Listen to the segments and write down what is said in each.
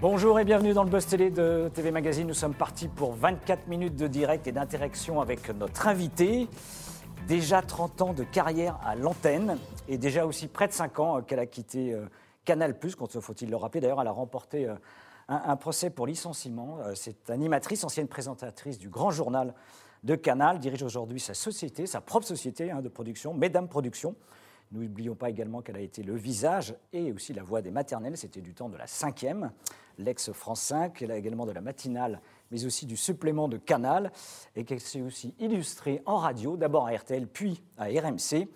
Bonjour et bienvenue dans le Buzz Télé de TV Magazine. Nous sommes partis pour 24 minutes de direct et d'interaction avec notre invité. Déjà 30 ans de carrière à l'antenne et déjà aussi près de 5 ans qu'elle a quitté euh, Canal+, faut-il le rappeler. D'ailleurs, elle a remporté euh, un, procès pour licenciement. Euh, C'est animatrice, ancienne présentatrice du Grand Journal de Canal, dirige aujourd'hui sa société, sa propre société hein, de production, Mesdames Productions. N'oublions pas également qu'elle a été le visage et aussi la voix des maternelles. C'était du temps de la cinquième, l'ex-France 5. Elle a également de la matinale, mais aussi du supplément de Canal. Et qu'elle s'est aussi illustrée en radio, d'abord à RTL, puis à RMC.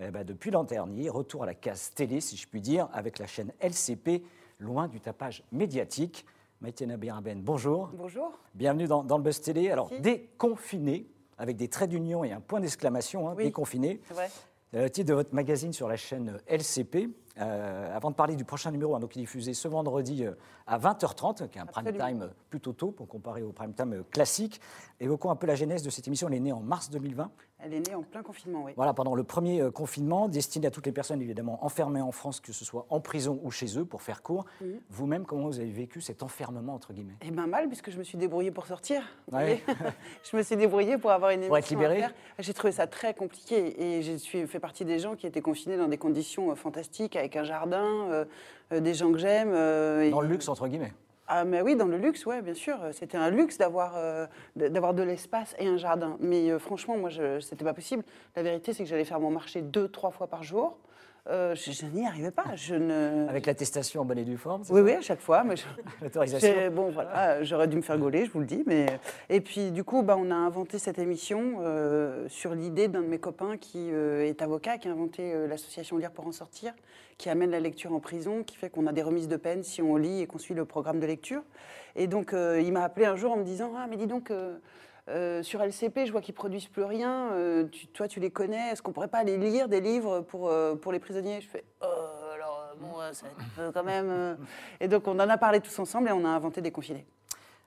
Eh ben, depuis l'an dernier, retour à la case télé, si je puis dire, avec la chaîne LCP, loin du tapage médiatique. Maïté Nabiraben, bonjour. Bonjour. Bienvenue dans, dans le Buzz Télé. Alors, Merci. déconfiné, avec des traits d'union et un point d'exclamation, hein, Oui. déconfiné. C'est vrai. Euh, Le titre de votre magazine sur la chaîne LCP. Euh, avant de parler du prochain numéro, hein, donc il est diffusé ce vendredi euh, à 20h30, qui est un prime time plutôt tôt pour comparer au prime time euh, classique. Évoquons un peu la genèse de cette émission. Elle est née en mars 2020. Elle est née en plein confinement, oui. Voilà, pendant le premier euh, confinement, destiné à toutes les personnes évidemment enfermées en France, que ce soit en prison ou chez eux, pour faire court. Mhm. Vous-même, comment vous avez vécu cet enfermement entre guillemets? Eh bien mal, puisque je me suis débrouillée pour sortir. Ouais. je me suis débrouillée pour avoir une émission Pour être libérée. J'ai trouvé ça très compliqué et je suis fait partie des gens qui étaient confinés dans des conditions euh, fantastiques, avec un jardin, euh, des gens que j'aime. euh, et- Dans le luxe entre guillemets. Ah mais oui, dans le luxe, ouais, bien sûr. C'était un luxe d'avoir euh, d'avoir de l'espace et un jardin. Mais euh, franchement, moi, je, c'était pas possible. La vérité, c'est que j'allais faire mon marché deux, trois fois par jour. Euh, je, je n'y arrivais pas. Je ne. Avec l'attestation en bonne et due forme, Oui, oui, à chaque fois. Mais je- l'autorisation. bon, voilà, j'aurais dû me faire gauler, je vous le dis. Mais... Et puis, du coup, bah, on a inventé cette émission euh, sur l'idée d'un de mes copains qui euh, est avocat, qui a inventé l'association Lire pour en sortir, qui amène la lecture en prison, qui fait qu'on a des remises de peine si on lit et qu'on suit le programme de lecture. Et donc, il m'a appelé un jour en me disant Ah, mais dis donc. Euh, sur LCP, je vois qu'ils produisent plus rien. euh, tu- toi, tu les connais. Est-ce qu'on pourrait pas aller lire des livres pour, euh, pour les prisonniers? Je fais Oh, alors, bon, ça va être un peu quand même. Et donc, on en a parlé tous ensemble et on a inventé des confinés.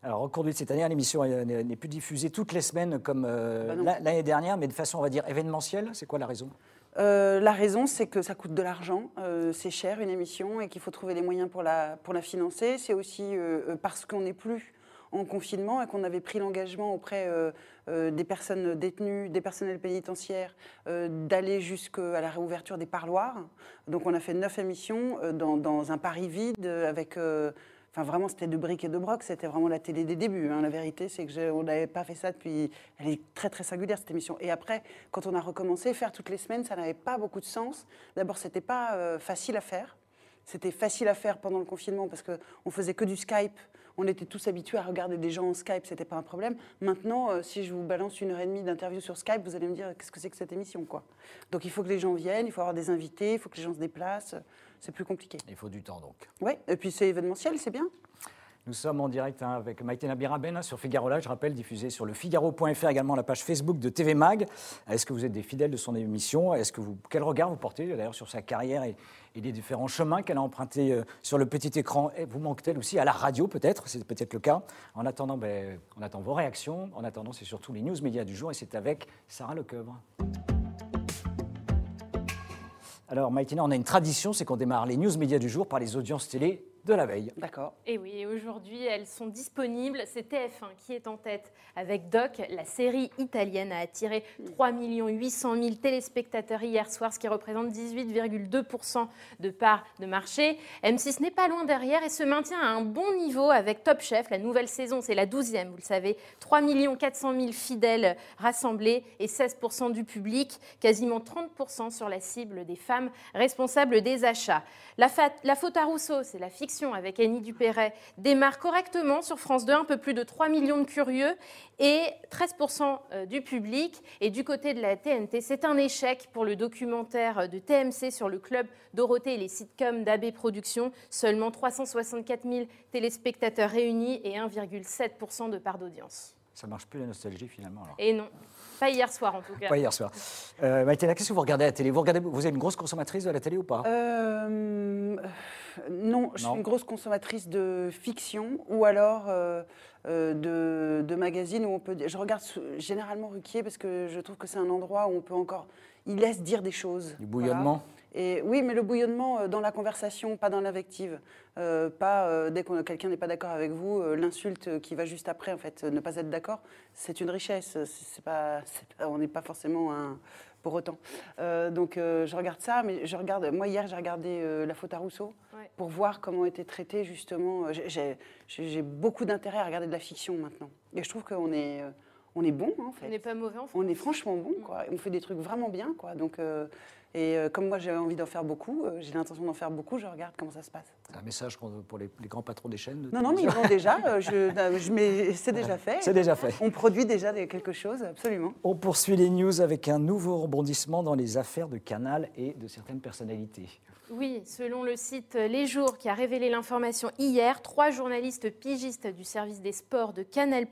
Alors, au cours de cette année, l'émission euh, n'est plus diffusée toutes les semaines comme Bah l'année dernière, mais de façon, on va dire, événementielle. C'est quoi la raison? Euh, la raison, c'est que ça coûte de l'argent, euh, c'est cher une émission et qu'il faut trouver les moyens pour la, pour la financer. C'est aussi euh, parce qu'on n'est plus en confinement et qu'on avait pris l'engagement auprès euh, euh, des personnes détenues, des personnels pénitentiaires, euh, d'aller jusqu'à la réouverture des parloirs. Donc on a fait neuf émissions dans, un Paris vide avec... Enfin, vraiment, c'était de briques et de broc. C'était vraiment la télé des débuts. hein. La vérité, c'est que on n'avait pas fait ça depuis. Elle est très, très singulière, cette émission. Et après, quand on a recommencé, faire toutes les semaines, ça n'avait pas beaucoup de sens. D'abord, c'était pas facile à faire. C'était facile à faire pendant le confinement parce qu'on faisait que du Skype. On était tous habitués à regarder des gens en Skype, c'était pas un problème. Maintenant, euh, si je vous balance une heure et demie d'interview sur Skype, vous allez me dire qu'est-ce que c'est que cette émission, quoi? Donc il faut que les gens viennent, il faut avoir des invités, il faut que les gens se déplacent. C'est plus compliqué. Il faut du temps, donc. Oui, et puis c'est événementiel, c'est bien. Nous sommes en direct hein, avec Maïté Nabiraben hein, sur Figaro Live, je rappelle, diffusé sur le Figaro.fr, également la page Facebook de TV Mag. Est-ce que vous êtes des fidèles de son émission? Quel regard vous portez d'ailleurs sur sa carrière et, les différents chemins qu'elle a empruntés euh, sur le petit écran? Vous manque-t-elle aussi à la radio peut-être? C'est peut-être le cas. En attendant, ben, on attend vos réactions. En attendant, c'est surtout les news médias du jour et c'est avec Sarah Lecoeuvre. Alors Maïtina, on a une tradition, c'est qu'on démarre les news médias du jour par les audiences télé de la veille. D'accord. Et oui, aujourd'hui, elles sont disponibles. C'est TF1 qui est en tête avec Doc. La série italienne a attiré 3 800 000 téléspectateurs hier soir, ce qui représente 18,2% de part de marché. M6 n'est pas loin derrière et se maintient à un bon niveau avec Top Chef. La nouvelle saison, c'est la 12e, vous le savez. 3 400 000 fidèles rassemblés et 16% du public, quasiment 30% sur la cible des femmes responsables des achats. La, la faute à Rousseau, c'est la fiction avec Annie Dupéret, démarre correctement sur France 2, un peu plus de 3 millions de curieux et 13% euh, du public. Et du côté de la TNT, c'est un échec pour le documentaire de TMC sur le club Dorothée et les sitcoms d'AB Productions. Seulement 364 000 téléspectateurs réunis et 1,7% de part d'audience. Ça marche plus la nostalgie finalement. Alors. Et non, pas hier soir en tout cas. Pas hier soir. Euh, Maïtena, qu'est-ce que vous regardez à la télé? Vous, regardez, vous êtes une grosse consommatrice de la télé ou pas? Euh, non, je suis une grosse consommatrice de fiction ou alors euh, euh, de, de magazines où on peut. dire- Je regarde généralement Ruquier parce que je trouve que c'est un endroit où on peut encore. Il laisse dire des choses. Du Voilà. Et oui, mais le bouillonnement euh, dans la conversation, pas dans l'invective. Euh, pas euh, dès que quelqu'un n'est pas d'accord avec vous, euh, l'insulte qui va juste après, en fait, ne pas être d'accord, c'est une richesse. C'est- C'est pas, c'est pas- on n'est pas forcément un, pour autant. Donc je regarde ça, mais je regarde. Moi hier, j'ai regardé la faute à Rousseau Ouais. pour voir comment était traité justement. j'ai- beaucoup d'intérêt à regarder de la fiction maintenant. Et je trouve qu'on est, on est bon hein, en fait. On n'est pas mauvais en France. On est franchement bon, quoi. On fait des trucs vraiment bien, quoi. Donc, euh, et euh, comme moi, j'ai envie d'en faire beaucoup, euh, j'ai l'intention d'en faire beaucoup, je regarde comment ça se passe. C'est un message pour les, les grands patrons des chaînes. de Non, non, mais ils l'ont déjà. euh, je, je- mais c'est déjà fait. C'est déjà fait. On produit déjà des- quelque chose, absolument. On poursuit les news avec un nouveau rebondissement dans les affaires de Canal et de certaines personnalités. Oui, selon le site Les Jours qui a révélé l'information hier, trois journalistes pigistes du service des sports de Canal+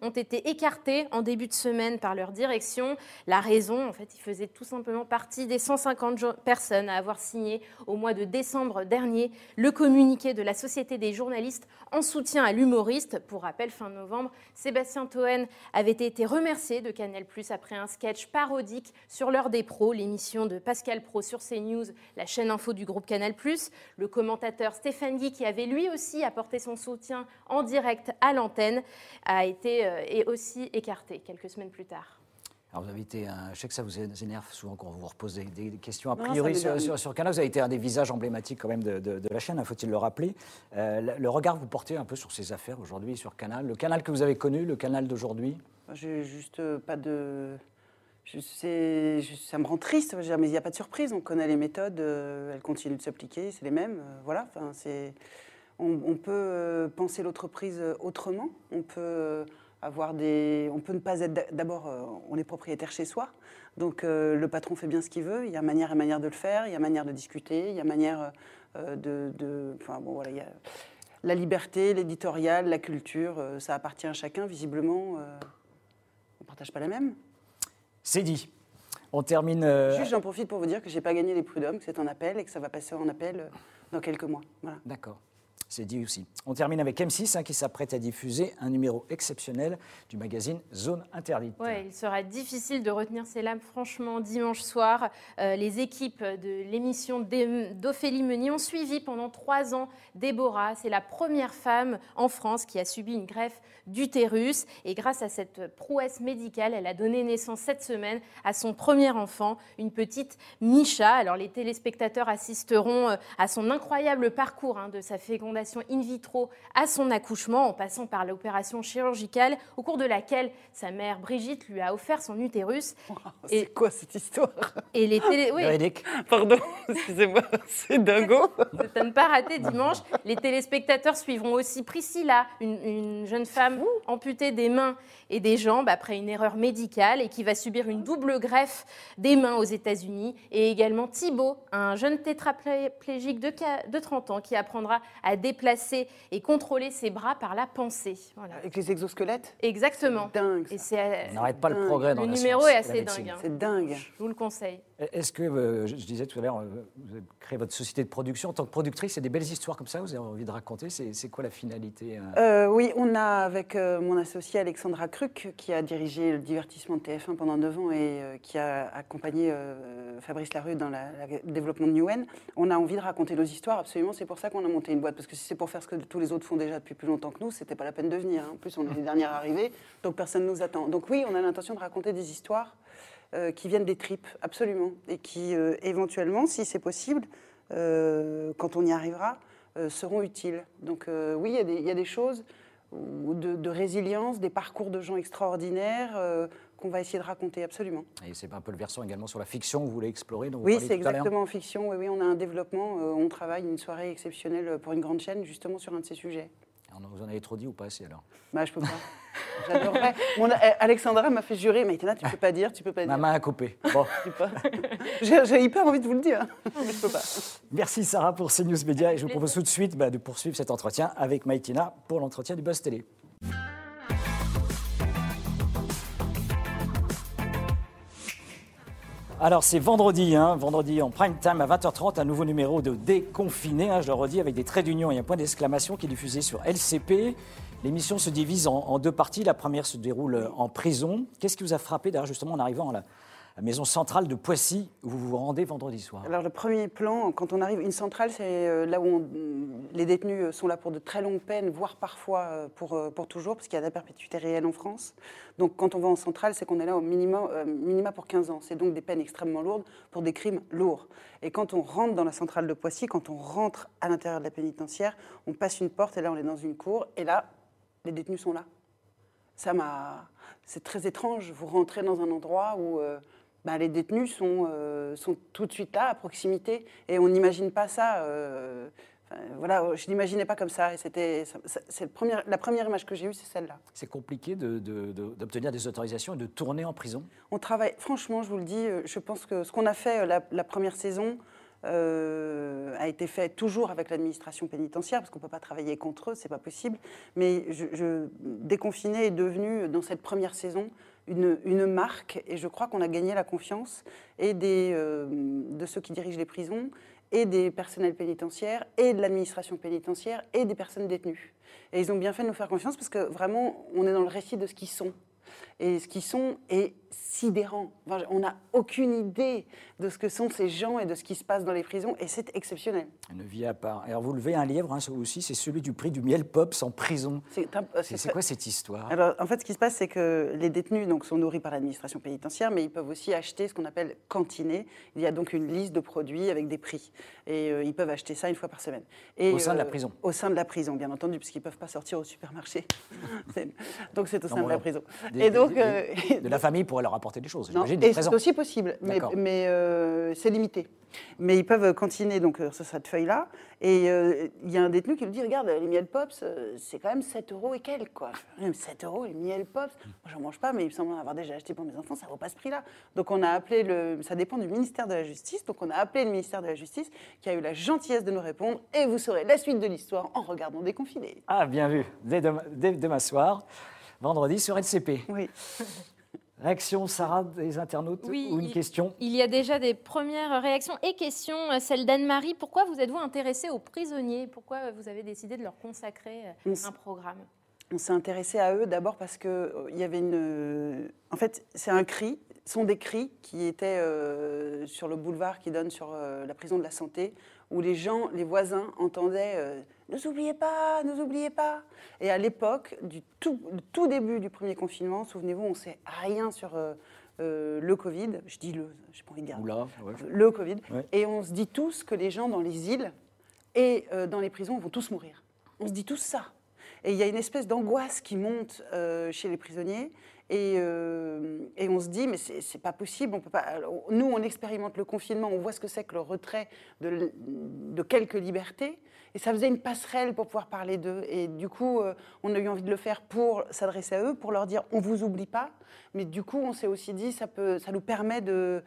ont été écartés en début de semaine par leur direction. La raison, en fait, ils faisaient tout simplement partie des 150 jo- personnes à avoir signé au mois de décembre dernier le communiqué de la Société des journalistes en soutien à l'humoriste. Pour rappel, fin novembre, Sébastien Toen avait été remercié de Canal+ après un sketch parodique sur l'heure des pros, l'émission de Pascal Pro sur CNews, la chaîne info du groupe Canal+. Le commentateur Stéphane Guy, qui avait lui aussi apporté son soutien en direct à l'antenne, a été euh, et aussi écarté quelques semaines plus tard. Alors vous avez été, un, je sais que ça vous énerve souvent quand vous vous reposez des, des questions a priori sur, m'énerve. sur- sur Canal. Vous avez été un des visages emblématiques quand même de, de- de la chaîne, hein, faut-il le rappeler. Euh, le, le regard que vous portez un peu sur ces affaires aujourd'hui sur Canal, le Canal que vous avez connu, le Canal d'aujourd'hui? J'ai juste euh, pas de. Ça me rend triste, mais il n'y a pas de surprise. On connaît les méthodes, euh, elles continuent de s'appliquer, c'est les mêmes. euh, voilà. On, peut euh, penser l'entreprise autrement. On peut avoir des. On peut ne pas être. d'a- D'abord, on est propriétaire chez soi. Donc le patron fait bien ce qu'il veut. Il y a manière et manière de le faire. Il y a manière de discuter. Il y a manière de, Enfin bon, voilà. il y a la liberté, l'éditorial, la culture, ça appartient à chacun. Visiblement, on ne partage pas la même. C'est dit. On termine. euh, Juste, j'en profite pour vous dire que j'ai pas gagné les prud'hommes, que c'est un appel et que ça va passer en appel euh, dans quelques mois. Voilà. D'accord. C'est dit aussi. On termine avec M6 hein, qui s'apprête à diffuser un numéro exceptionnel du magazine Zone Interdite. Ouais, il sera difficile de retenir ses lames. Franchement, dimanche soir, euh, les équipes de l'émission d'Ophélie Meunier ont suivi pendant trois ans Déborah. C'est la première femme en France qui a subi une greffe d'utérus. Et grâce à cette prouesse médicale, elle a donné naissance cette semaine à son premier enfant, une petite Micha. Alors les téléspectateurs assisteront euh, à son incroyable parcours hein, de sa fécondation in vitro à son accouchement, en passant par l'opération chirurgicale, au cours de laquelle sa mère Brigitte lui a offert son utérus. C'est Et- quoi cette histoire? Et les télé... oui, Pardon, excusez-moi, c'est dingo. c'est à ne pas rater dimanche. Les téléspectateurs suivront aussi Priscilla, une, une jeune femme amputée des mains et des jambes après une erreur médicale et qui va subir une double greffe des mains aux États-Unis. Et également Thibaut, un jeune tétraplégique de, de 30 ans qui apprendra à déplacer et controller ses bras par la pensée. Voilà. Avec les exosquelettes Exactement. Dingue. ça. Et c'est, euh, On n'arrête pas le progrès dans le la numéro science est assez dingue. hein. C'est dingue. Je vous le conseille. Est-ce que, euh, je disais tout à l'heure, euh, vous avez créé votre société de production. En tant que productrice, c'est des belles histoires comme ça, vous avez envie de raconter C'est quoi la finalité euh? Oui, on a avec mon associé Alexandra Cruc, qui a dirigé le divertissement de TF1 pendant 9 ans et qui a accompagné Fabrice Larue dans le développement de Newen, on a envie de raconter nos histoires, absolument. C'est pour ça qu'on a monté une boîte. Parce que si c'est pour faire ce que tous les autres font déjà depuis plus longtemps que nous, c'était pas la peine de venir. hein. En plus, on est les dernières arrivées, donc personne ne nous attend. Donc oui, on a l'intention de raconter des histoires euh, qui viennent des tripes, absolument. Et qui, euh, éventuellement, si c'est possible, euh, quand on y arrivera, seront utiles. Donc oui, il y a des- il y, a des choses de, de résilience, des parcours de gens extraordinaires qu'on va essayer de raconter, absolument. Et c'est un peu le versant également sur la fiction que vous voulez explorer. dont Oui, c'est exactement en fiction. Oui, oui, on a un développement. on travaille une soirée exceptionnelle pour une grande chaîne, justement sur un de ces sujets. Vous en avez trop dit ou pas assez alors Bah, je peux pas. J'adorerais. Mon- eh, Alexandra m'a fait jurer, mais Maïtena, tu peux pas dire, tu peux pas dire. Ma main a coupé. Bon. J'ai j'ai hyper envie de vous le dire, mais je peux pas. Merci Sarah pour CNews Média et je vous propose tout de suite bah, de poursuivre cet entretien avec Maïtina pour l'entretien du Buzz Télé. Alors c'est vendredi, hein, vendredi en prime time à 20h30, un nouveau numéro de Déconfiné, hein, je le redis, avec des traits d'union et un point d'exclamation qui est diffusé sur LCP. L'émission se divise en, en deux parties. La première se déroule en prison. Qu'est-ce qui vous a frappé d'ailleurs justement en arrivant à la, la maison centrale de Poissy, où vous vous rendez vendredi soir. Alors le premier plan, quand on arrive, une centrale, c'est euh, là où les détenus sont là pour de très longues peines, voire parfois euh, pour, euh, pour toujours, parce qu'il y a de la perpétuité réelle en France. Donc quand on va en centrale, c'est qu'on est là au minimum, euh, minima pour 15 ans. C'est donc des peines extrêmement lourdes pour des crimes lourds. Et quand on rentre dans la centrale de Poissy, quand on rentre à l'intérieur de la pénitentiaire, on passe une porte et là on est dans une cour et là, les détenus sont là. Ça m'a. C'est très étrange. Vous rentrez dans un endroit où euh, bah, les détenus sont, euh, sont tout de suite là, à proximité, et on n'imagine pas ça. euh, enfin, voilà, je n'imaginais pas comme ça. Et c'était, la première image que j'ai eue, c'est celle-là. C'est compliqué de- de- de- d'obtenir des autorisations et de tourner en prison? On travaille, franchement, je vous le dis, euh, je pense que ce qu'on a fait euh, la, la première saison euh, a été fait toujours avec l'administration pénitentiaire, parce qu'on ne peut pas travailler contre eux, c'est pas possible. Mais je, je- Déconfiné est devenu, dans cette première saison, une, marque, et je crois qu'on a gagné la confiance et des, euh, de ceux qui dirigent les prisons, et des personnels pénitentiaires, et de l'administration pénitentiaire, et des personnes détenues. Et ils ont bien fait de nous faire confiance, parce que vraiment, on est dans le récit de ce qu'ils sont. Et ce qu'ils sont est sidérant. Enfin, on n'a aucune idée de ce que sont ces gens et de ce qui se passe dans les prisons, et c'est exceptionnel. Une vie à part. Alors vous levez un livre hein, aussi, c'est celui du prix du miel pops en prison. C'est très- quoi cette histoire? Alors, en fait, ce qui se passe, c'est que les détenus donc, sont nourris par l'administration pénitentiaire, mais ils peuvent aussi acheter ce qu'on appelle cantiner. Il y a donc une liste de produits avec des prix. Et euh, ils peuvent acheter ça une fois par semaine. Et, Au sein de la euh, prison. Au sein de la prison, bien entendu, puisqu'ils ne peuvent pas sortir au supermarché. Donc, c'est au sein Non, de la prison. Des- et donc, des- euh, De la famille pourrait leur apporter des choses, c'est aussi possible, mais, euh, c'est limité. Mais ils peuvent cantiner donc, euh, sur cette feuille-là. Et euh, il y a un détenu qui me dit Regarde, les miel pops, euh, c'est quand même 7 euros et quelques. Quoi. Même 7 euros, les miel pops. Moi, j'en mange pas, mais il me semble en avoir déjà acheté pour mes enfants, ça vaut pas ce prix-là. Donc, on a appelé le. Ça dépend du ministère de la Justice. Donc, on a appelé le ministère de la Justice qui a eu la gentillesse de nous répondre. Et vous saurez la suite de l'histoire en regardant Déconfiné. Ah, bien vu, dès demain, dès demain soir, vendredi sur LCP. Oui. Réaction, Sarah, des internautes Oui, ou une il- question Il y a déjà des premières réactions et questions. Euh, Celle d'Anne-Marie. Pourquoi vous êtes-vous intéressé aux prisonniers? Pourquoi vous avez décidé de leur consacrer euh, On un programme? On s'est intéressé à eux d'abord parce que euh, il y avait une. euh, En fait, c'est un cri, ce sont des cris qui étaient euh, sur le boulevard qui donne sur euh, la prison de la santé, où les gens, les voisins entendaient euh, Ne nous oubliez pas, ne nous oubliez pas. Et à l'époque, du tout, début du premier confinement, souvenez-vous, on ne sait rien sur euh, euh, le Covid. Je dis le, je pas envie de dire Oula, ouais. le Covid. Ouais. Et on se dit tous que les gens dans les îles et euh, dans les prisons vont tous mourir. On se dit tous ça. Et il y a une espèce d'angoisse qui monte euh, chez les prisonniers. Et, euh, et on se dit, mais c'est pas possible. On peut pas. nous, on expérimente le confinement, on voit ce que c'est que le retrait de quelques libertés. Et ça faisait une passerelle pour pouvoir parler d'eux. Et du coup, euh, on a eu envie de le faire pour s'adresser à eux, pour leur dire, on vous oublie pas. Mais du coup, on s'est aussi dit, ça, peut, ça nous permet de.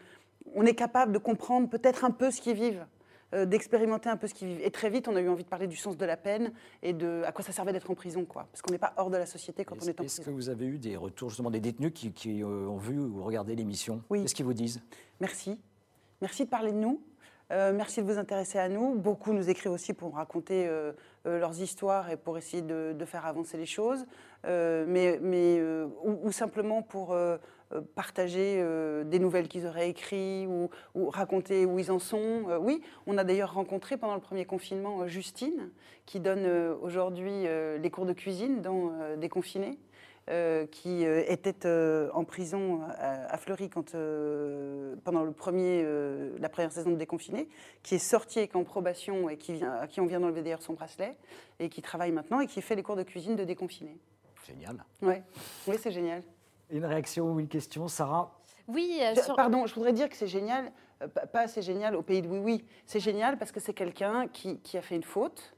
On est capable de comprendre peut-être un peu ce qu'ils vivent euh, d'expérimenter un peu ce qu'ils vivent. Et très vite, on a eu envie de parler du sens de la peine et de à quoi ça servait d'être en prison, quoi. Parce qu'on n'est pas hors de la société quand on est en Est-ce que prison. vous avez eu des retours justement des détenus qui, qui, euh, ont vu ou regardé l'émission? Oui. Qu'est-ce qu'ils vous disent? Merci. Merci de parler de nous. Euh, merci de vous intéresser à nous. Beaucoup nous écrivent aussi pour raconter euh, euh, leurs histoires et pour essayer de, de faire avancer les choses, mais, mais, ou, ou simplement pour partager euh, des nouvelles qu'ils auraient écrites ou, ou raconter où ils en sont. Euh, oui, on a d'ailleurs rencontré pendant le premier confinement euh, Justine, qui donne euh, aujourd'hui euh, les cours de cuisine dans euh, Déconfinés. euh, qui euh, était euh, en prison à, à Fleury quand, euh, pendant le premier, euh, la première saison de Déconfiné, qui est sorti et qui est en probation et qui vient, à qui on vient d'enlever d'ailleurs son bracelet, et qui travaille maintenant et qui fait les cours de cuisine de Déconfiné. Génial. Ouais. Oui, c'est génial. Une réaction ou une question, Sarah Oui, euh, sur- Pardon, je voudrais dire que c'est génial, euh, pas c'est génial au pays de oui oui, c'est génial parce que c'est quelqu'un qui, qui a fait une faute,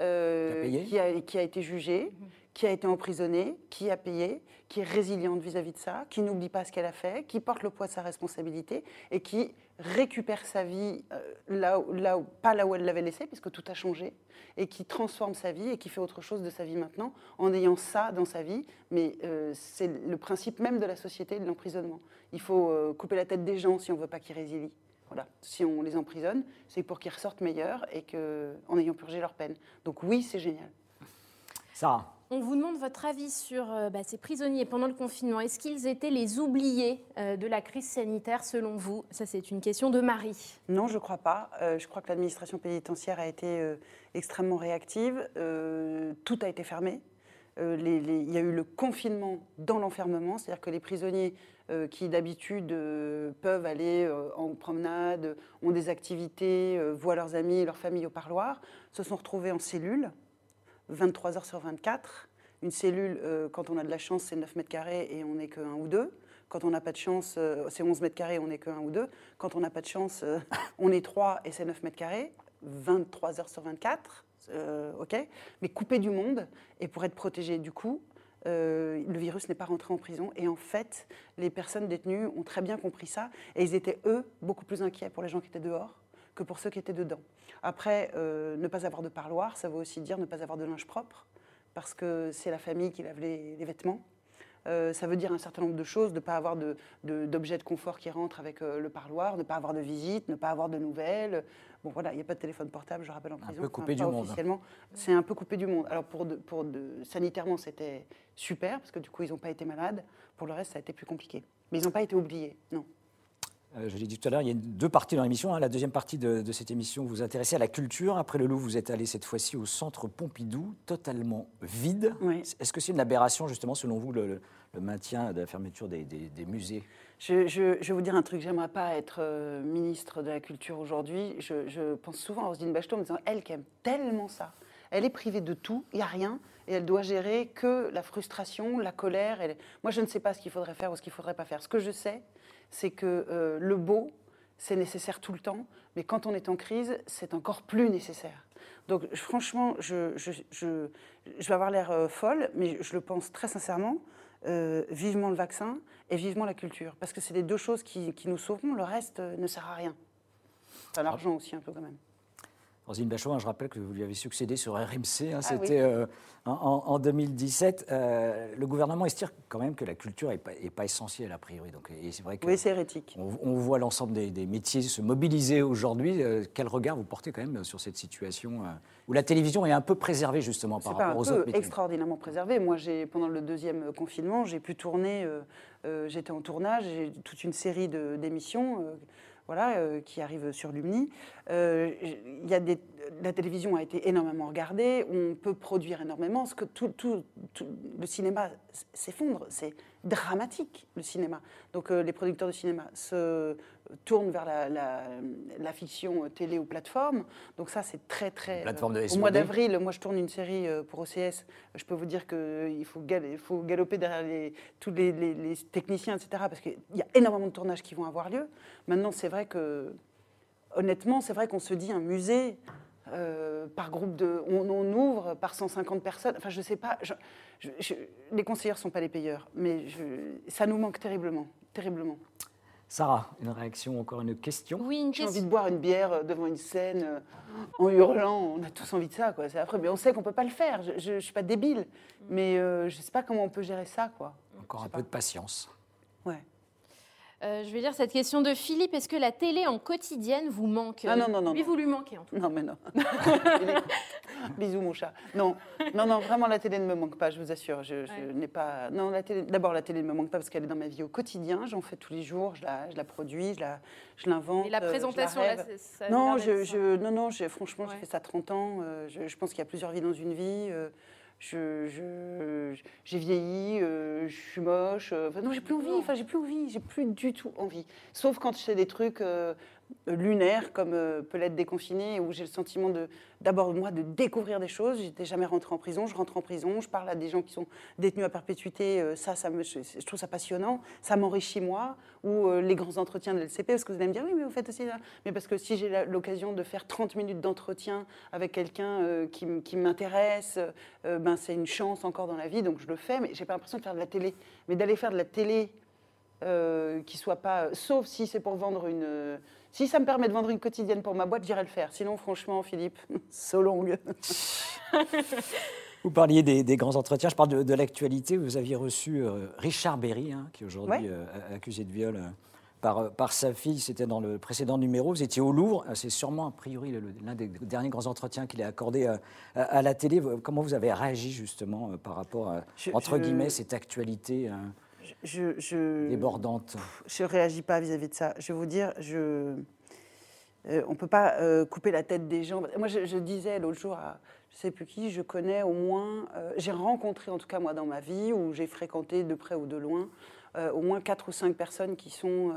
euh, Qui a payé. qui, a, qui a été jugé, qui a été emprisonné, qui a payé, qui est résiliente vis-à-vis de ça, qui n'oublie pas ce qu'elle a fait, qui porte le poids de sa responsabilité et qui récupère sa vie euh, là, où- pas là où elle l'avait laissée, puisque tout a changé, et qui transforme sa vie et qui fait autre chose de sa vie maintenant en ayant ça dans sa vie. Mais euh, c'est le principe même de la société de l'emprisonnement. Il faut euh, couper la tête des gens si on veut pas qu'ils résilient. Voilà. Si on les emprisonne, c'est pour qu'ils ressortent meilleurs et que, en ayant purgé leur peine. Donc oui, c'est génial. Sarah On vous demande votre avis sur euh, bah, ces prisonniers pendant le confinement. Est-ce qu'ils étaient les oubliés euh, de la crise sanitaire selon vous? Ça, c'est une question de Marie. Non, je ne crois pas. Euh, je crois que l'administration pénitentiaire a été extrêmement réactive. Tout a été fermé. Il y a eu le confinement dans l'enfermement, c'est-à-dire que les prisonniers qui d'habitude peuvent aller en promenade, ont des activités, voient leurs amis et leurs familles au parloir, se sont retrouvés en cellule, 23 heures sur 24. Une cellule, euh, quand on a de la chance, c'est 9 mètres carrés et on n'est que un ou deux. Quand on n'a pas de chance, euh, c'est 11 mètres carrés, on n'est que un ou deux. Quand on n'a pas de chance, euh, on est trois et c'est 9 mètres carrés, 23 heures sur 24, euh, ok Mais coupé du monde et pour être protégé du coup, le virus n'est pas rentré en prison. Et en fait, les personnes détenues ont très bien compris ça et ils étaient, eux, beaucoup plus inquiets pour les gens qui étaient dehors que pour ceux qui étaient dedans. Après, euh, ne pas avoir de parloir, ça veut aussi dire ne pas avoir de linge propre, parce que c'est la famille qui lave les, les vêtements. Euh, ça veut dire un certain nombre de choses, de ne pas avoir de- de- d'objets de, confort qui rentrent avec euh, le parloir, ne pas avoir de visite, ne pas avoir de nouvelles. Bon voilà, il n'y a pas de téléphone portable, je rappelle en prison. peu coupé enfin, du monde. Officiellement, c'est un peu coupé du monde. Alors pour, de- pour de- sanitairement, c'était super, parce que du coup, ils n'ont pas été malades. Pour le reste, ça a été plus compliqué. Mais ils n'ont pas été oubliés, non. Euh, je l'ai dit tout à l'heure, il y a deux parties dans l'émission. hein. La deuxième partie de, de cette émission, vous vous intéressez à la culture. Après le Louvre, vous êtes allé cette fois-ci au centre Pompidou, totalement vide. Oui. Est-ce que c'est une aberration, justement, selon vous, le, le maintien de la fermeture des, des- des musées? Je, je- je vais vous dire un truc, j'aimerais pas être euh, ministre de la Culture aujourd'hui. Je, je pense souvent à Roselyne Bachelot en me disant, elle qui aime tellement ça, elle est privée de tout, il n'y a rien, et elle doit gérer que la frustration, la colère. Moi, je ne sais pas ce qu'il faudrait faire ou ce qu'il ne faudrait pas faire. Ce que je sais, c'est que euh, le beau, c'est nécessaire tout le temps, mais quand on est en crise, c'est encore plus nécessaire. Donc franchement, je, je, je- je vais avoir l'air euh, folle, mais je le pense très sincèrement. euh, vivement le vaccin et vivement la culture, parce que c'est les deux choses qui, qui nous sauveront. Le reste ne sert à rien. Enfin, l'argent aussi un peu quand même. Roselyne Bachelot, hein, je rappelle que vous lui avez succédé sur RMC, hein, Ah c'était euh, en, en- en 2017. Euh, le gouvernement estime quand même que la culture n'est pas, est pas essentielle, a priori. Donc, c'est vrai que Oui, c'est hérétique. on, on voit l'ensemble des, des métiers se mobiliser aujourd'hui. Euh, quel regard vous portez quand même sur cette situation où la télévision est un peu préservée, justement, par pas rapport un aux peu autres métiers? extraordinairement préservé. Moi, pendant le deuxième confinement, j'ai pu tourner. J'étais en tournage, j'ai toute une série d'émissions. Voilà, euh, qui arrivent sur Lumni. Euh, y a des, la télévision a été énormément regardée, on peut produire énormément, ce que tout- le cinéma s'effondre, c'est dramatique le cinéma. Donc euh, les producteurs de cinéma se tournent vers la, la- la fiction euh, télé ou plateforme. Donc ça c'est très très. Plateforme de au mois d'avril, moi je tourne une série euh, pour OCS. Je peux vous dire qu'il faut, gal- faut galoper derrière les, tous les, les- les techniciens, etc. Parce qu'il y a énormément de tournages qui vont avoir lieu. Maintenant, c'est vrai que, honnêtement, c'est vrai qu'on se dit un musée euh, par groupe de. On, on ouvre par 150 personnes. Enfin, je sais pas. je- je- je- les conseillers ne sont pas les payeurs. Mais ça nous manque terriblement. Terriblement. Sarah, une réaction, encore une question Oui, une J'ai envie question. de boire une bière euh, devant une scène euh, en hurlant. On a tous envie de ça, quoi. C'est après, mais on sait qu'on peut pas le faire. Je, ne suis pas débile, mais euh, je sais pas comment on peut gérer ça, quoi. Encore un peu de patience. Ouais. Euh, je vais lire cette question de Philippe. Est-ce que la télé en quotidienne vous manque? Ah non, non, non, Lui, non. vous lui manquez en tout cas. Non, mais non. Bisous, mon chat. Non, non, non, vraiment, la télé ne me manque pas, je vous assure. Je, je Ouais. n'ai pas. Non, la télé. D'abord, la télé ne me manque pas parce qu'elle est dans ma vie au quotidien. J'en fais tous les jours. Je la, je la produis, je la, je l'invente. Et la euh, je présentation, rêve. là, c'est- ça Non, je, ça. je- non, non, j'ai- franchement, Ouais. j'ai fait ça 30 ans. euh, je, je pense qu'il y a plusieurs vies dans une vie. Euh, je, je- j'ai vieilli, euh, je suis moche. euh, non, j'ai plus envie. Enfin, j'ai plus envie. J'ai plus du tout envie. Sauf quand je fais des trucs euh, lunaires, comme euh, peut l'être déconfiné, où j'ai le sentiment de, d'abord moi, de découvrir des choses. J'étais jamais rentrée en prison. Je rentre en prison. Je parle à des gens qui sont détenus à perpétuité. euh, ça, ça me, je, trouve ça passionnant. Ça m'enrichit moi. Ou euh, les grands entretiens de l'LCP, parce que vous allez me dire, oui, mais vous faites aussi ça. Mais parce que si j'ai l'occasion de faire 30 minutes d'entretien avec quelqu'un qui, m'intéresse, ben, c'est une chance encore dans la vie, donc je le fais, mais j'ai pas l'impression de faire de la télé. Mais d'aller faire de la télé qui soit pas. Sauf si c'est pour vendre une. Si ça me permet de vendre une quotidienne pour ma boîte, j'irai le faire. Sinon, franchement, Philippe, so long. Vous parliez des, des grands entretiens, je parle de, de l'actualité. Vous aviez reçu euh, Richard Berry, hein, qui est aujourd'hui Ouais. euh, accusé de viol euh, par, par sa fille, c'était dans le précédent numéro. Vous étiez au Louvre, c'est sûrement a priori l'un des derniers grands entretiens qu'il a accordé à, la télé. Comment vous avez réagi justement par rapport à, Je- entre je- guillemets, cette actualité euh, Je, je, débordante je réagis pas vis-à-vis de ça. Je vais vous dire, je, euh, on ne peut pas euh, couper la tête des gens. Moi, je, je disais l'autre jour à je sais plus qui, je connais au moins, euh, j'ai rencontré en tout cas moi dans ma vie, où j'ai fréquenté de près ou de loin, euh, au moins quatre ou cinq personnes qui sont,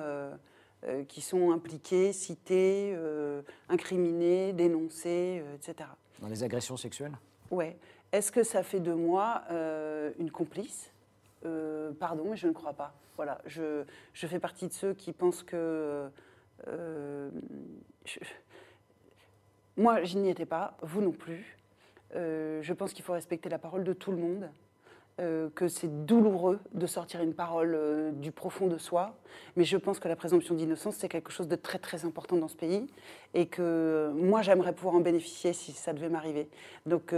qui sont impliquées, citées, incriminées, dénoncées, etc. dans les agressions sexuelles? Ouais. Est-ce que ça fait de moi une complice? Euh, Pardon, mais je ne crois pas. Voilà, je, je fais partie de ceux qui pensent que. euh, moi, je n'y étais pas, vous non plus. Euh, je pense qu'il faut respecter la parole de tout le monde. Euh, que c'est douloureux de sortir une parole euh, du profond de soi, mais je pense que la présomption d'innocence, c'est quelque chose de très très important dans ce pays, et que euh, moi, j'aimerais pouvoir en bénéficier si ça devait m'arriver. Donc,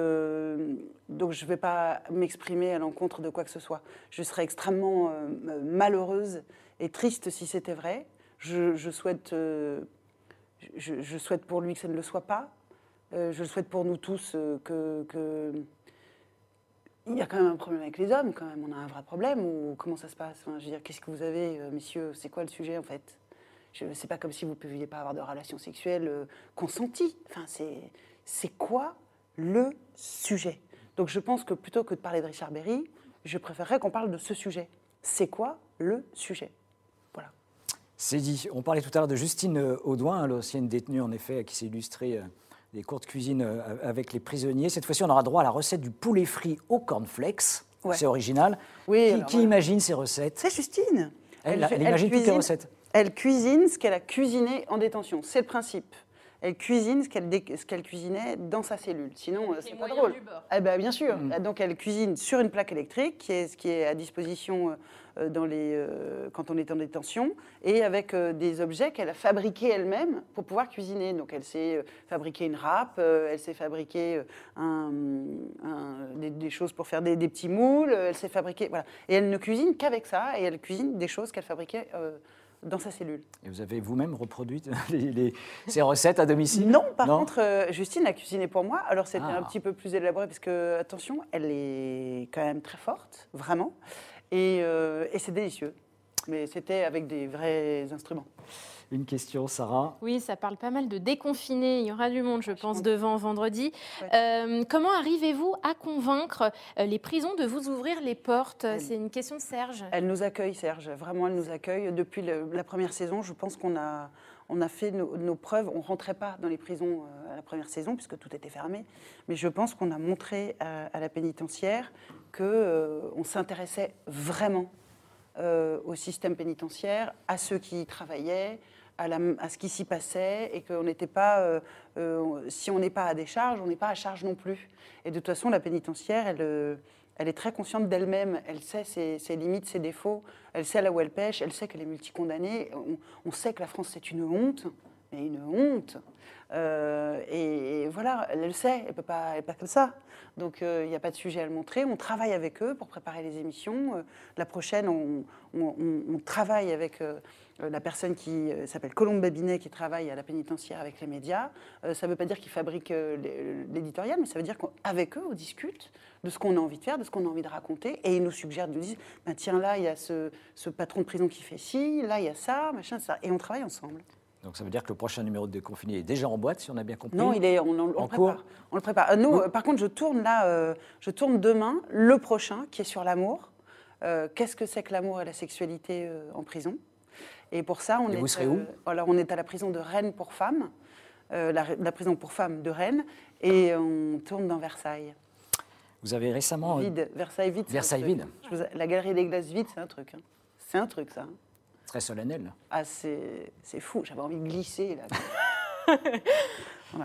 donc je ne vais pas m'exprimer à l'encontre de quoi que ce soit. Je serais extrêmement malheureuse et triste si c'était vrai. Je, souhaite, je, souhaite pour lui que ça ne le soit pas. Je souhaite pour nous tous que- Il y a quand même un problème avec les hommes, quand même. On a un vrai problème. Comment ça se passe? Je veux dire, qu'est-ce que vous avez, euh, messieurs? C'est quoi le sujet, en fait? C'est pas comme si vous ne pouviez pas avoir de relations sexuelles euh, consenties. Enfin, c'est, quoi le sujet? Donc, je pense que plutôt que de parler de Richard Berry, je préférerais qu'on parle de ce sujet. C'est quoi le sujet? Voilà. C'est dit. On parlait tout à l'heure de Justine euh, Audouin, l'ancienne détenue en effet, qui s'est illustrée des cours de cuisine euh, avec les prisonniers. Cette fois-ci, on aura droit à la recette du poulet frit au cornflakes. Ouais. C'est original. Oui, qui alors qui voilà. imagine ces recettes C'est Justine. Elle, imagine toutes les cuisine- recettes. Elle cuisine ce qu'elle a cuisiné en détention. C'est le principe. Elle cuisine ce qu'elle dé- ce qu'elle cuisinait dans sa cellule. Sinon, euh, c'est pas drôle. Eh ben, bien sûr. Mm. Donc, elle cuisine sur une plaque électrique, qui est ce qui est à disposition euh, dans les, euh, quand on est en détention, et avec euh, des objets qu'elle a fabriqués elle-même pour pouvoir cuisiner. Donc, elle s'est euh, fabriqué une râpe, euh, elle s'est fabriqué euh, un- un- des, des choses pour faire des, des petits moules, euh, elle s'est fabriqué. Voilà. Et elle ne cuisine qu'avec ça, et elle cuisine des choses qu'elle fabriquait euh, dans sa cellule. Et vous avez vous-même reproduit les- les- ces recettes à domicile? Non, par contre, euh, Justine a cuisiné pour moi. Alors, c'était Ah. un petit peu plus élaboré parce que, attention, elle est quand même très forte, vraiment. Et, euh, et c'est délicieux. Mais c'était avec des vrais instruments. Une question, Sarah. Oui, ça parle pas mal de déconfiner. Il y aura du monde, je pense, devant vendredi. Euh, comment arrivez-vous à convaincre euh, les prisons de vous ouvrir les portes? Elle- C'est une question de Serge. Elle nous accueille, Serge. Vraiment, elle nous accueille. Depuis le- la première saison, je pense qu'on a, on a fait nos, preuves. On ne rentrait pas dans les prisons euh, à la première saison, puisque tout était fermé. Mais je pense qu'on a montré à, à la pénitentiaire qu'on s'intéressait vraiment euh, au système pénitentiaire, à ceux qui y travaillaient, à, ce qui s'y passait, et qu'on n'était pas, euh, euh, si on n'est pas à décharge, on n'est pas à charge non plus. Et de toute façon, la pénitentiaire, elle, euh, elle est très consciente d'elle-même, elle sait ses, limites, ses défauts, elle sait là où elle pêche, elle sait qu'elle est multicondamnée. On, on sait que la France, c'est une honte, mais une honte. Euh, et, voilà, elle le sait, elle ne peut pas, elle pas comme ça. Donc euh, il n'y a pas de sujet à le montrer. On travaille avec eux pour préparer les émissions. Euh, la prochaine, on, travaille avec euh, la personne qui euh, s'appelle Colombe Babinet, qui travaille à la pénitentiaire avec les médias. Euh, ça ne veut pas dire qu'ils fabriquent euh, l'é- l'éditorial, mais ça veut dire qu'avec eux, on discute de ce qu'on a envie de faire, de ce qu'on a envie de raconter, et ils nous suggèrent, ils nous disent, Ben, tiens, là, il y a ce, ce patron de prison qui fait ci, là, il y a ça, machin, ça. Et on travaille ensemble. Donc ça veut dire que le prochain numéro de Déconfiné est déjà en boîte, si on a bien compris. Non, il est, on, on- on En le prépare. cours On le prépare. Euh, nous, Oui. euh, par contre, je tourne là, euh, je tourne demain le prochain qui est sur l'amour. Euh, Qu'est-ce que c'est que l'amour et la sexualité euh, en prison? Et pour ça, on Et est. vous serez où? Alors, on est à la prison de Rennes pour femmes, la, la prison pour femmes de Rennes, et on tourne dans Versailles. Vous avez récemment... Vide, Versailles vide. Versailles vide. Vous- la galerie des glaces vide, c'est un truc. hein. C'est un truc, ça. hein. Très solennel. Ah, c'est fou. J'avais envie de glisser là.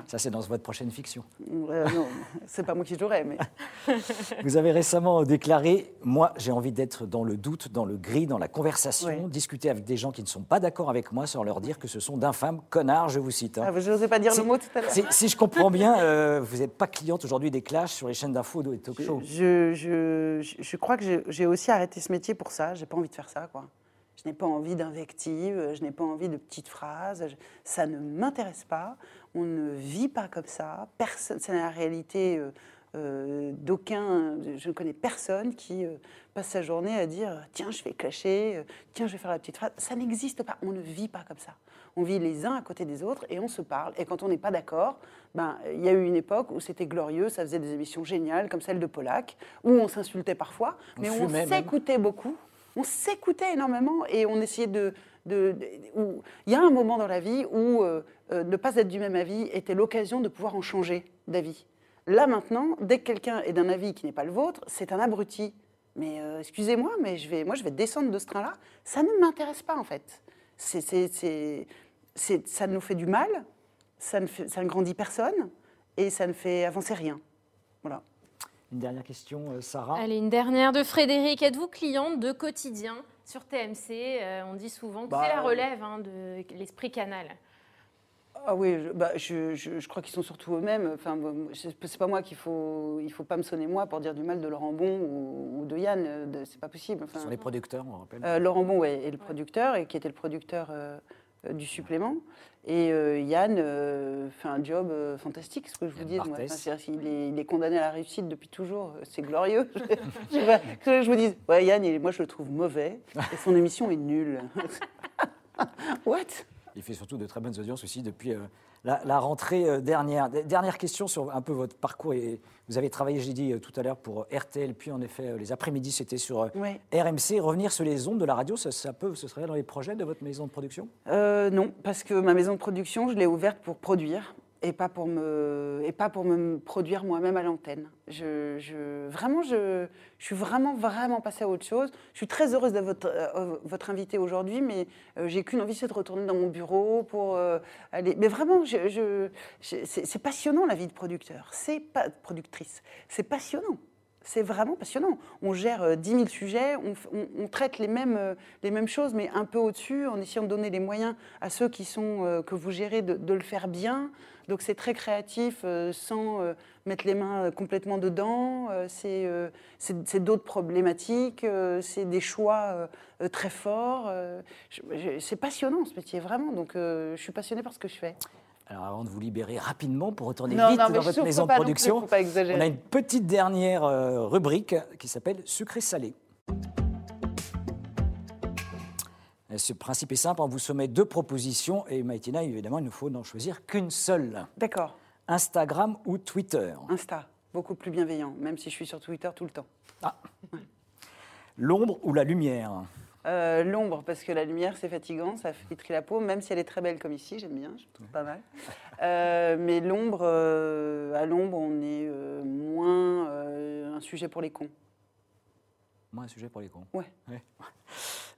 Ça, c'est dans votre prochaine fiction. Euh, non, c'est pas moi qui jouerais, mais. Vous avez récemment déclaré Moi, j'ai envie d'être dans le doute, dans le gris, dans la conversation, Oui. discuter avec des gens qui ne sont pas d'accord avec moi sans leur dire que ce sont d'infâmes connards, je vous cite. hein. Ah, je n'osais pas dire le mot tout à l'heure. Si je comprends bien, euh, vous n'êtes pas cliente aujourd'hui des clashs sur les chaînes d'infos et talk shows. Je, je, je, je crois que j'ai- j'ai aussi arrêté ce métier pour ça. J'ai pas envie de faire ça, quoi. Je n'ai pas envie d'invectives, je n'ai pas envie de petites phrases. je- ça ne m'intéresse pas. On ne vit pas comme ça. Personne, c'est la réalité euh, euh, d'aucun. Je ne connais personne qui euh, passe sa journée à dire tiens, je vais clasher, tiens, je vais faire la petite phrase. Ça n'existe pas. On ne vit pas comme ça. On vit les uns à côté des autres et on se parle. Et quand on n'est pas d'accord, ben, il y a eu une époque où c'était glorieux, ça faisait des émissions géniales comme celle de Polak, où on s'insultait parfois, On mais on s'écoutait beaucoup. On s'écoutait énormément et on essayait de. Il y a un moment dans la vie où euh, euh, ne pas être du même avis était l'occasion de pouvoir en changer d'avis. Là maintenant, dès que quelqu'un est d'un avis qui n'est pas le vôtre, c'est un abruti. Mais euh, excusez-moi, mais je vais, moi je vais descendre de ce train-là. Ça ne m'intéresse pas en fait. C'est- c'est- ça nous fait du mal, ça ne grandit personne et ça ne fait avancer rien. Une dernière question, euh, Sarah. Allez, une dernière de Frédéric. Êtes-vous cliente de quotidien sur TMC Euh, On dit souvent que Bah, c'est la relève hein, de l'esprit canal. Ah oui, je, bah, je, je- je crois qu'ils sont surtout eux-mêmes. Enfin, c'est pas moi qu'il faut, il faut pas me sonner moi pour dire du mal de Laurent Bon ou, ou de Yann. euh, C'est pas possible. Ce sont les producteurs, on rappelle. euh, Laurent Bon ouais, est le producteur et qui était le producteur euh, du supplément. Et euh, Yann euh, fait un job euh, fantastique, ce que je vous dis. Enfin, qu'il est, il est condamné à la réussite depuis toujours. C'est glorieux. je, sais pas, que je vous dis, ouais, Yann, il moi je le trouve mauvais et son émission est nulle. What? Il fait surtout de très bonnes audiences aussi depuis euh, la, la rentrée euh, dernière. Dernière question sur un peu votre parcours. Et vous avez travaillé, j'ai dit euh, tout à l'heure, pour RTL, puis en effet, les après-midi, c'était sur. RMC. Revenir sur les ondes de la radio, ça, ça peut, ce serait dans les projets de votre maison de production? Non, parce que ma maison de production, je l'ai ouverte pour produire et pas pour me, et pas pour me produire moi-même à l'antenne. Je, vraiment, je, je suis vraiment, vraiment passée à autre chose. Je suis très heureuse d'être votre, euh, votre invité aujourd'hui, mais euh, j'ai qu'une envie, c'est de retourner dans mon bureau pour euh, aller. Mais vraiment, je, c'est passionnant la vie de producteur. C'est pas productrice. C'est passionnant. C'est vraiment passionnant. On gère euh, 10 000 sujets, on, on- traite les mêmes, euh, les mêmes choses, mais un peu au-dessus, en essayant de donner les moyens à ceux qui sont, euh, que vous gérez de le faire bien. Donc c'est très créatif, euh, sans euh, mettre les mains euh, complètement dedans. Euh, c'est euh, d'autres problématiques, euh, c'est des choix très forts. euh, c'est passionnant ce métier, vraiment. Donc euh, je suis passionnée par ce que je fais. Alors avant de vous libérer rapidement pour retourner Non, vite non, mais dans votre maison de plus, production, on a une petite dernière rubrique qui s'appelle sucré-salé. Ce principe est simple, on vous soumet deux propositions et Maïtina, évidemment, il ne faut n'en choisir qu'une seule. D'accord. Instagram ou Twitter Insta, beaucoup plus bienveillant, même si je suis sur Twitter tout le temps. L'ombre ou la lumière Euh, L'ombre, parce que la lumière, c'est fatigant, ça flétrit la peau, même si elle est très belle comme ici, j'aime bien, je trouve pas mal. Euh, mais l'ombre, euh, à l'ombre, on est euh, moins euh, un sujet pour les cons. Moi, un sujet pour les cons. Ouais.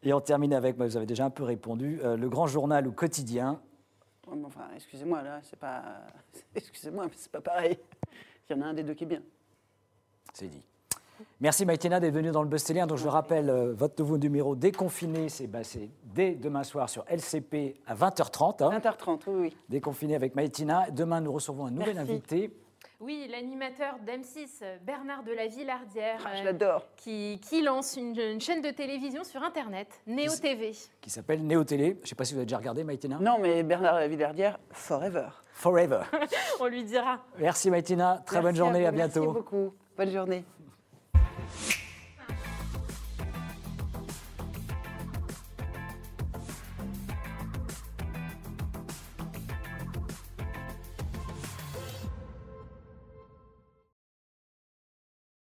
Et on termine avec, bah, vous avez déjà un peu répondu, euh, le grand journal ou quotidien. Enfin, excusez-moi, là, c'est pas. Excusez-moi, mais c'est pas pareil. Il y en a un des deux qui est bien. C'est dit. Merci Maïtina d'être venue dans le Buzz Télé. Donc je le rappelle, euh, votre nouveau numéro déconfiné, c'est bah, dès demain soir sur LCP à 20h30. hein. 20h30, oui, oui. Déconfiné avec Maïtina. Demain, nous recevons un nouvel Merci. invité Oui, l'animateur d'M6, Bernard de la Villardière, Ah, je euh, l'adore. qui, qui lance une, une chaîne de télévision sur Internet, Néo Qui- TV. qui s'appelle Néo Télé. Je ne sais pas si vous avez déjà regardé Maïtina. Non, mais Bernard Villardière, forever. Forever. On lui dira. Merci Maïtina. Très bonne journée. vous, À bientôt. Merci beaucoup. Bonne journée.